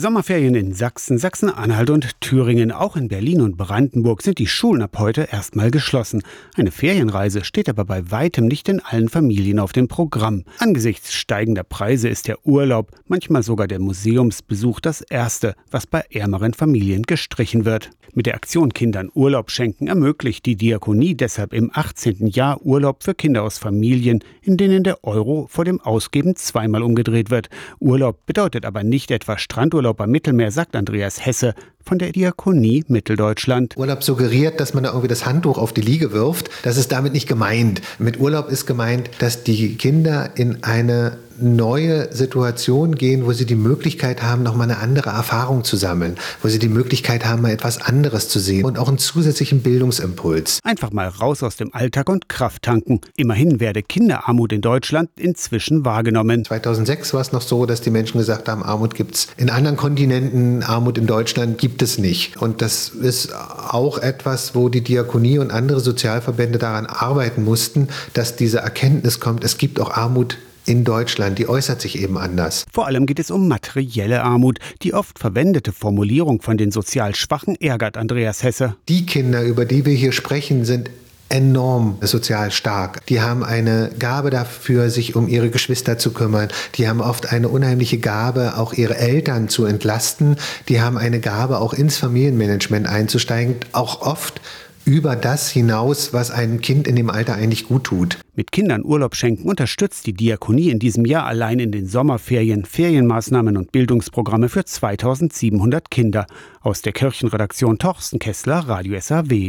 Sommerferien in Sachsen, Sachsen-Anhalt und Thüringen. Auch in Berlin und Brandenburg sind die Schulen ab heute erstmal geschlossen. Eine Ferienreise steht aber bei weitem nicht in allen Familien auf dem Programm. Angesichts steigender Preise ist der Urlaub, manchmal sogar der Museumsbesuch das erste, was bei ärmeren Familien gestrichen wird. Mit der Aktion Kindern Urlaub schenken ermöglicht die Diakonie deshalb im 18. Jahr Urlaub für Kinder aus Familien, in denen der Euro vor dem Ausgeben zweimal umgedreht wird. Urlaub bedeutet aber nicht etwa Strandurlaub am Mittelmeer, sagt Andreas Hesse von der Diakonie Mitteldeutschland. Urlaub suggeriert, dass man da irgendwie das Handtuch auf die Liege wirft. Das ist damit nicht gemeint. Mit Urlaub ist gemeint, dass die Kinder in eine neue Situation gehen, wo sie die Möglichkeit haben, noch mal eine andere Erfahrung zu sammeln, wo sie die Möglichkeit haben, mal etwas anderes zu sehen und auch einen zusätzlichen Bildungsimpuls. Einfach mal raus aus dem Alltag und Kraft tanken. Immerhin werde Kinderarmut in Deutschland inzwischen wahrgenommen. 2006 war es noch so, dass die Menschen gesagt haben, Armut gibt es in anderen Kontinenten, Armut in Deutschland gibt es nicht. Und das ist auch etwas, wo die Diakonie und andere Sozialverbände daran arbeiten mussten, dass diese Erkenntnis kommt, es gibt auch Armut in Deutschland, die äußert sich eben anders. Vor allem geht es um materielle Armut. Die oft verwendete Formulierung von den sozial Schwachen ärgert Andreas Hesse. Die Kinder, über die wir hier sprechen, sind enorm sozial stark. Die haben eine Gabe dafür, sich um ihre Geschwister zu kümmern. Die haben oft eine unheimliche Gabe, auch ihre Eltern zu entlasten. Die haben eine Gabe, auch ins Familienmanagement einzusteigen. Auch oft über das hinaus, was einem Kind in dem Alter eigentlich gut tut. Mit Kindern Urlaub schenken unterstützt die Diakonie in diesem Jahr allein in den Sommerferien Ferienmaßnahmen und Bildungsprogramme für 2700 Kinder. Aus der Kirchenredaktion Torsten Kessler, Radio SAW.